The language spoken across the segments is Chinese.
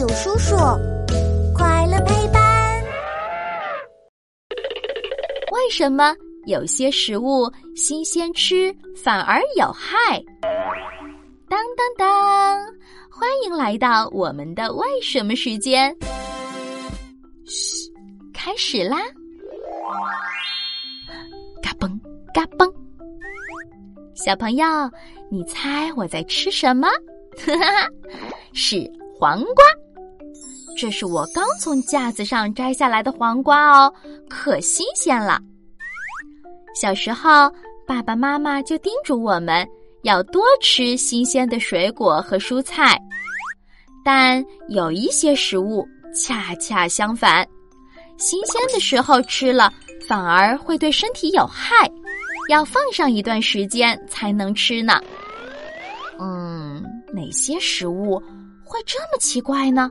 友叔叔，快乐陪伴。为什么有些食物新鲜吃反而有害？当当当！欢迎来到我们的为什么时间。嘘，开始啦！嘎嘣嘎嘣，小朋友，你猜我在吃什么？哈哈，是黄瓜。这是我刚从架子上摘下来的黄瓜哦，可新鲜了。小时候，爸爸妈妈就叮嘱我们要多吃新鲜的水果和蔬菜，但有一些食物恰恰相反，新鲜的时候吃了反而会对身体有害，要放上一段时间才能吃呢。嗯，哪些食物会这么奇怪呢？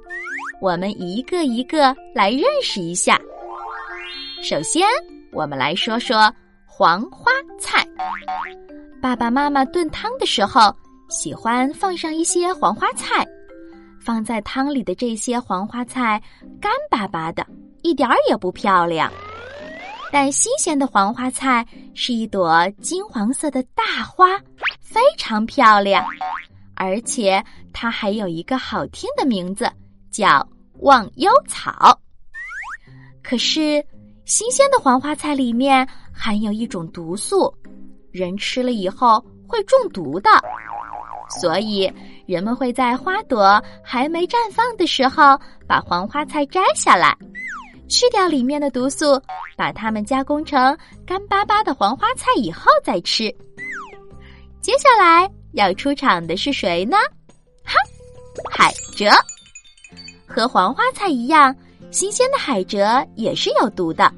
我们一个一个来认识一下。首先，我们来说说黄花菜。爸爸妈妈炖汤的时候，喜欢放上一些黄花菜。放在汤里的这些黄花菜干巴巴的，一点儿也不漂亮。但新鲜的黄花菜是一朵金黄色的大花，非常漂亮，而且它还有一个好听的名字，叫忘忧草。可是，新鲜的黄花菜里面含有一种毒素，人吃了以后会中毒的。所以，人们会在花朵还没绽放的时候把黄花菜摘下来。去掉里面的毒素，把它们加工成干巴巴的黄花菜以后再吃。接下来要出场的是谁呢？哈，海蜇。和黄花菜一样，新鲜的海蜇也是有毒的。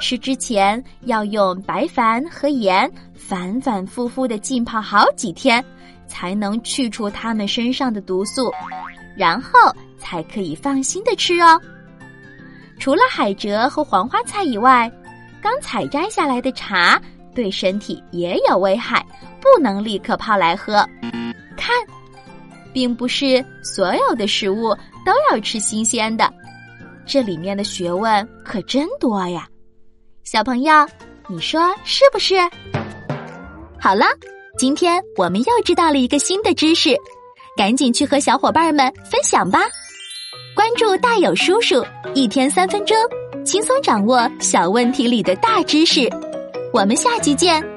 吃之前要用白矾和盐反反复复的浸泡好几天，才能去除它们身上的毒素，然后才可以放心的吃哦。除了海蜇和黄花菜以外，刚采摘下来的茶对身体也有危害，不能立刻泡来喝。看，并不是所有的食物都要吃新鲜的，这里面的学问可真多呀！小朋友，你说是不是？好了，今天我们又知道了一个新的知识，赶紧去和小伙伴们分享吧！关注大有叔叔，一天三分钟，轻松掌握小问题里的大知识。我们下期见。